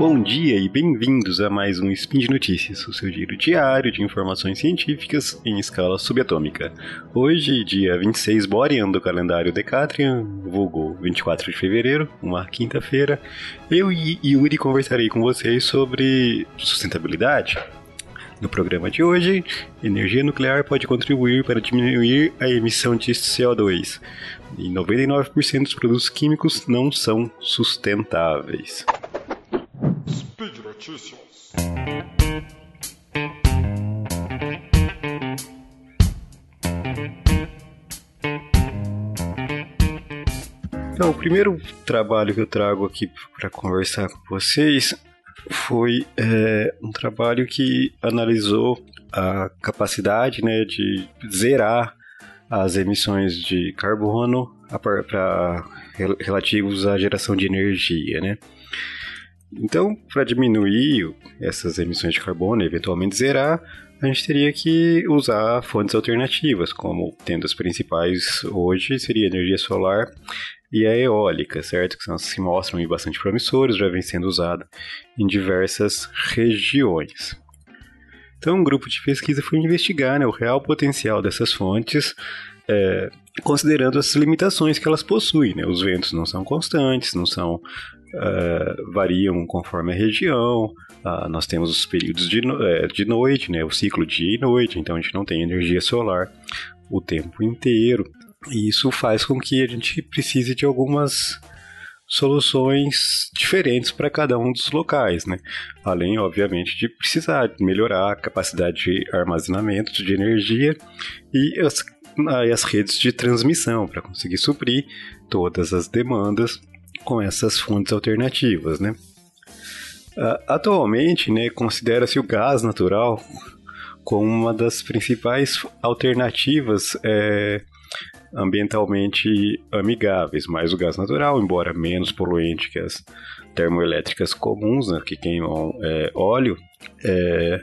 Bom dia e bem-vindos a mais um Spin de Notícias, o seu giro diário de informações científicas em escala subatômica. Hoje, dia 26 Borean do calendário Decatrian, vulgo 24 de fevereiro, uma quinta-feira, eu e Yuri conversarei com vocês sobre sustentabilidade. No programa de hoje, energia nuclear pode contribuir para diminuir a emissão de CO2. E 99% dos produtos químicos não são sustentáveis. Speed Notícias. Então, o primeiro trabalho que eu trago aqui para conversar com vocês foi é, um trabalho que analisou a capacidade né, de zerar as emissões de carbono para relativos à geração de energia, né? Então, para diminuir essas emissões de carbono e eventualmente zerar, a gente teria que usar fontes alternativas, como tendo as principais hoje seria energia solar e a eólica, certo? Que são, se mostram bastante promissoras, já vem sendo usada em diversas regiões. Então, um grupo de pesquisa foi investigar né, o real potencial dessas fontes, é, considerando as limitações que elas possuem. Né? Os ventos não são constantes, não são Uh, variam conforme a região. Uh, nós temos os períodos de, no é, de noite, né, o ciclo dia e noite, então a gente não tem energia solar o tempo inteiro. E isso faz com que a gente precise de algumas soluções diferentes para cada um dos locais, né? Além, obviamente, de precisar melhorar a capacidade de armazenamento de energia e as, as redes de transmissão para conseguir suprir todas as demandas com essas fontes alternativas, né? Atualmente, né, considera-se o gás natural como uma das principais alternativas é, ambientalmente amigáveis, mais o gás natural, embora menos poluente que as termoelétricas comuns, né, que queimam é, óleo, é,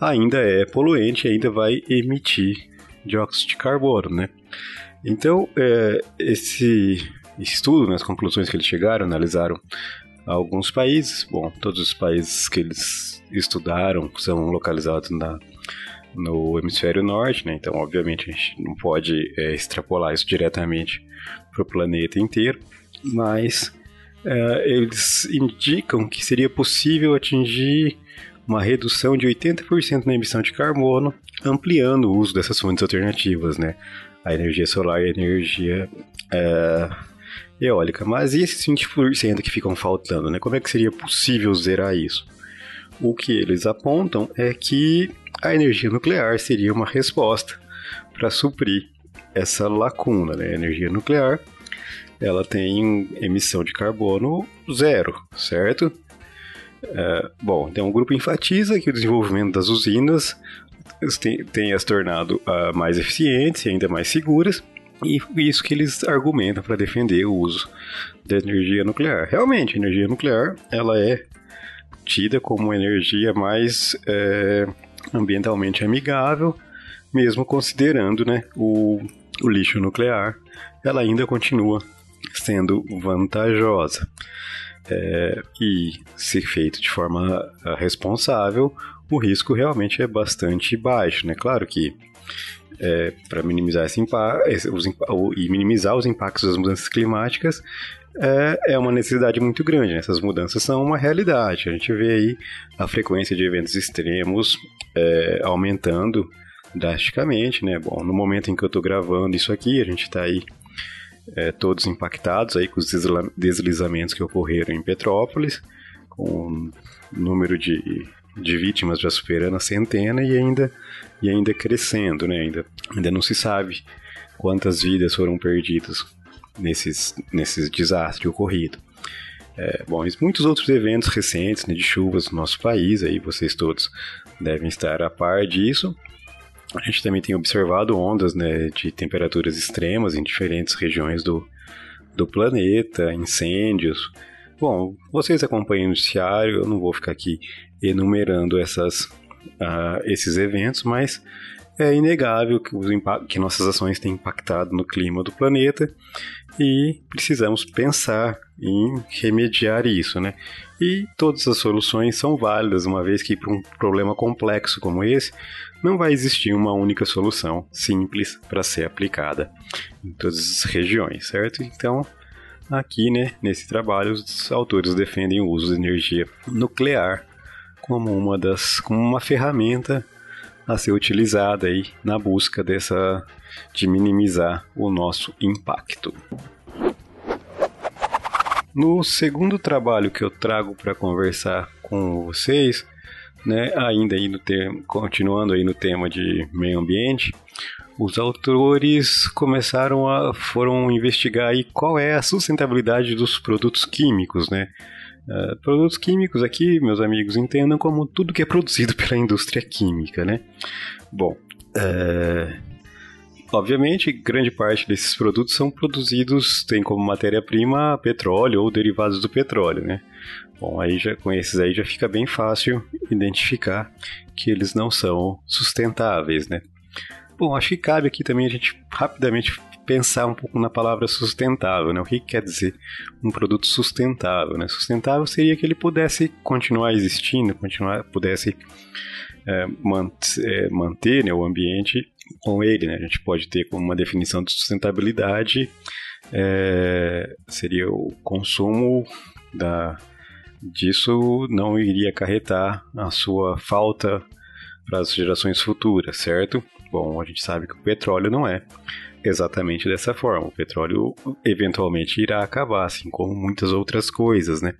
ainda é poluente, ainda vai emitir dióxido de carbono, né? Então, é, esse estudo, né, conclusões que eles chegaram, analisaram alguns países, bom, todos os países que eles estudaram são localizados na no hemisfério norte, né? Então, obviamente, a gente não pode é, extrapolar isso diretamente para o planeta inteiro, mas é, eles indicam que seria possível atingir uma redução de 80% na emissão de carbono, ampliando o uso dessas fontes alternativas, né? A energia solar e a energia é, eólica. Mas e esses 20% que ficam faltando, né? Como é que seria possível zerar isso? O que eles apontam é que a energia nuclear seria uma resposta para suprir essa lacuna. Né? A energia nuclear ela tem emissão de carbono zero, certo? É, bom, então o grupo enfatiza que o desenvolvimento das usinas tem as tornado uh, mais eficientes e ainda mais seguras, e isso que eles argumentam para defender o uso da energia nuclear. Realmente, a energia nuclear ela é tida como energia mais é, ambientalmente amigável, mesmo considerando né, o, o lixo nuclear, ela ainda continua sendo vantajosa. É, e se feito de forma ah, responsável, o risco realmente é bastante baixo. Né? Claro que é, para minimizar esse os, e minimizar os impactos das mudanças climáticas, é, é uma necessidade muito grande. Né? Essas mudanças são uma realidade. A gente vê aí a frequência de eventos extremos é, aumentando drasticamente, né? Bom, no momento em que eu estou gravando isso aqui, a gente está aí é, todos impactados aí com os deslizamentos que ocorreram em Petrópolis, com o número de, de vítimas já superando a centena e ainda, e ainda crescendo, né? Ainda, ainda não se sabe quantas vidas foram perdidas nesses, nesses desastres ocorridos. É, bom, e muitos outros eventos recentes né, de chuvas no nosso país, aí vocês todos devem estar a par disso. A gente também tem observado ondas né, de temperaturas extremas em diferentes regiões do, do planeta, incêndios. Bom, vocês acompanham o noticiário, eu não vou ficar aqui enumerando essas, uh, esses eventos, mas é inegável que, que nossas ações têm impactado no clima do planeta e precisamos pensar em remediar isso, né? E todas as soluções são válidas, uma vez que para um problema complexo como esse, não vai existir uma única solução simples para ser aplicada em todas as regiões, certo? Então, aqui, né, nesse trabalho, os autores defendem o uso de energia nuclear como uma das como uma ferramenta a ser utilizada aí na busca dessa de minimizar o nosso impacto. No segundo trabalho que eu trago para conversar com vocês, né, ainda aí no tema, continuando aí no tema de meio ambiente, os autores começaram a foram investigar aí qual é a sustentabilidade dos produtos químicos, né? Uh, produtos químicos aqui, meus amigos, entendam como tudo que é produzido pela indústria química, né? Bom, uh, obviamente, grande parte desses produtos são produzidos, tem como matéria-prima petróleo ou derivados do petróleo, né? Bom, aí já com esses aí já fica bem fácil identificar que eles não são sustentáveis, né? Bom, acho que cabe aqui também a gente rapidamente pensar um pouco na palavra sustentável, né? O que quer dizer um produto sustentável, né? Sustentável seria que ele pudesse continuar existindo, continuar, pudesse é, manter, é, manter né, o ambiente com ele, né? A gente pode ter como uma definição de sustentabilidade é, seria o consumo da disso não iria acarretar a sua falta para as gerações futuras, certo? Bom, a gente sabe que o petróleo não é exatamente dessa forma. O petróleo eventualmente irá acabar, assim como muitas outras coisas, né?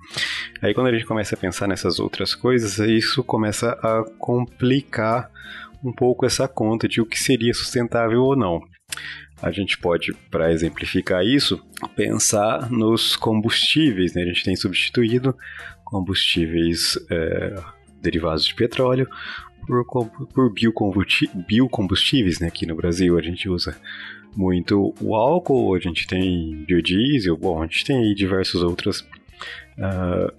Aí quando a gente começa a pensar nessas outras coisas, isso começa a complicar um pouco essa conta de o que seria sustentável ou não. A gente pode, para exemplificar isso, pensar nos combustíveis. Né? A gente tem substituído combustíveis é, derivados de petróleo por, por biocombustíveis. Né? Aqui no Brasil a gente usa muito o álcool, a gente tem biodiesel, bom, a gente tem aí diversas outras uh,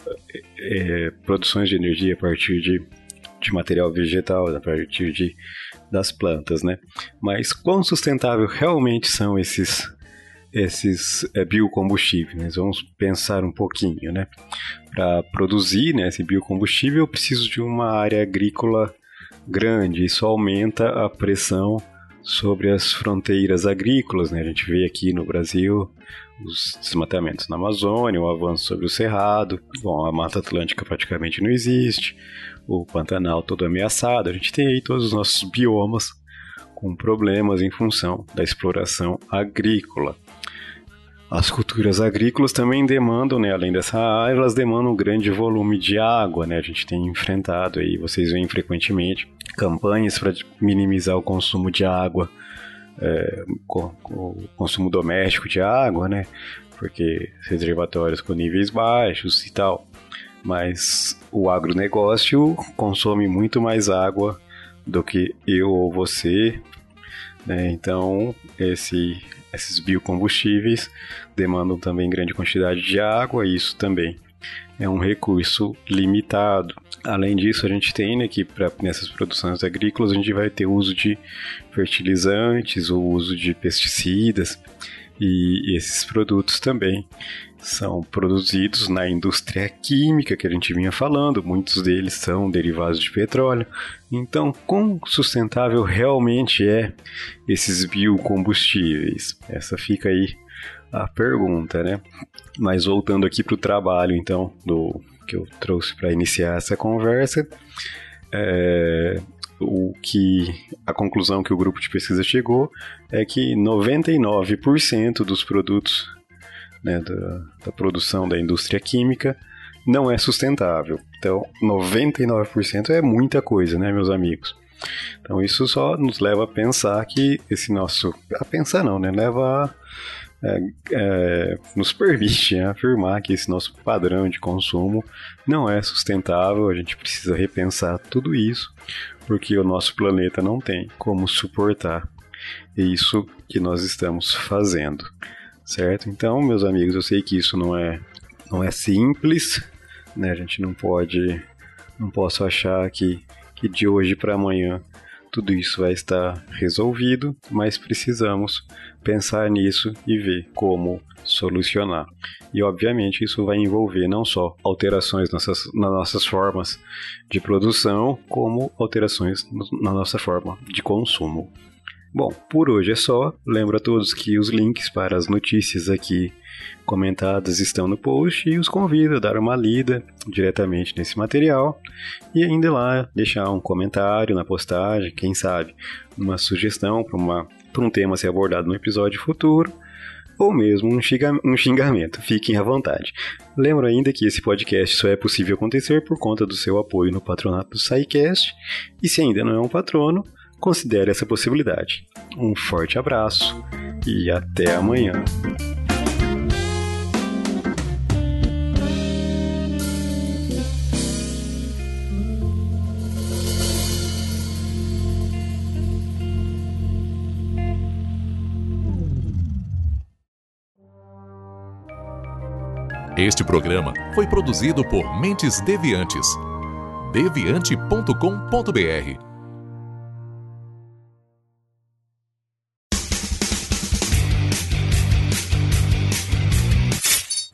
é, produções de energia a partir de, de material vegetal, a partir de, das plantas, né? Mas quão sustentável realmente são esses esses é, biocombustíveis. Vamos pensar um pouquinho, né? Para produzir né, esse biocombustível, eu preciso de uma área agrícola grande. Isso aumenta a pressão sobre as fronteiras agrícolas. Né? A gente vê aqui no Brasil os desmatamentos na Amazônia, o avanço sobre o Cerrado. Bom, a Mata Atlântica praticamente não existe, o Pantanal todo ameaçado. A gente tem aí todos os nossos biomas com problemas em função da exploração agrícola. As culturas agrícolas também demandam, né, além dessa área, elas demandam um grande volume de água, né? A gente tem enfrentado aí, vocês veem frequentemente, campanhas para minimizar o consumo de água, é, o consumo doméstico de água, né? Porque reservatórios com níveis baixos e tal. Mas o agronegócio consome muito mais água do que eu ou você, né? Então, esse esses biocombustíveis demandam também grande quantidade de água, e isso também é um recurso limitado. Além disso, a gente tem né, que pra, nessas produções agrícolas a gente vai ter uso de fertilizantes, o uso de pesticidas, e esses produtos também são produzidos na indústria química que a gente vinha falando, muitos deles são derivados de petróleo. Então, quão sustentável realmente é esses biocombustíveis? Essa fica aí a pergunta, né? Mas voltando aqui para o trabalho, então, do que eu trouxe para iniciar essa conversa, é, o que a conclusão que o grupo de pesquisa chegou é que 99% dos produtos né, da, da produção da indústria química não é sustentável. Então, 99% é muita coisa, né, meus amigos? Então, isso só nos leva a pensar que esse nosso. A pensar não, né? Leva a. É, é, nos permite né, afirmar que esse nosso padrão de consumo não é sustentável, a gente precisa repensar tudo isso, porque o nosso planeta não tem como suportar isso que nós estamos fazendo certo? Então, meus amigos, eu sei que isso não é, não é simples, né? A gente não pode, não posso achar que, que de hoje para amanhã tudo isso vai estar resolvido, mas precisamos pensar nisso e ver como solucionar. E obviamente isso vai envolver não só alterações nas nossas, nas nossas formas de produção, como alterações na nossa forma de consumo. Bom, por hoje é só. Lembro a todos que os links para as notícias aqui comentadas estão no post e os convido a dar uma lida diretamente nesse material e ainda lá deixar um comentário na postagem, quem sabe uma sugestão para um tema ser abordado no episódio futuro ou mesmo um, xingamento. Fiquem à vontade. Lembro ainda que esse podcast só é possível acontecer por conta do seu apoio no patronato do SciCast e se ainda não é um patrono, considere essa possibilidade. Um forte abraço e até amanhã. Este programa foi produzido por Mentes Deviantes. deviante.com.br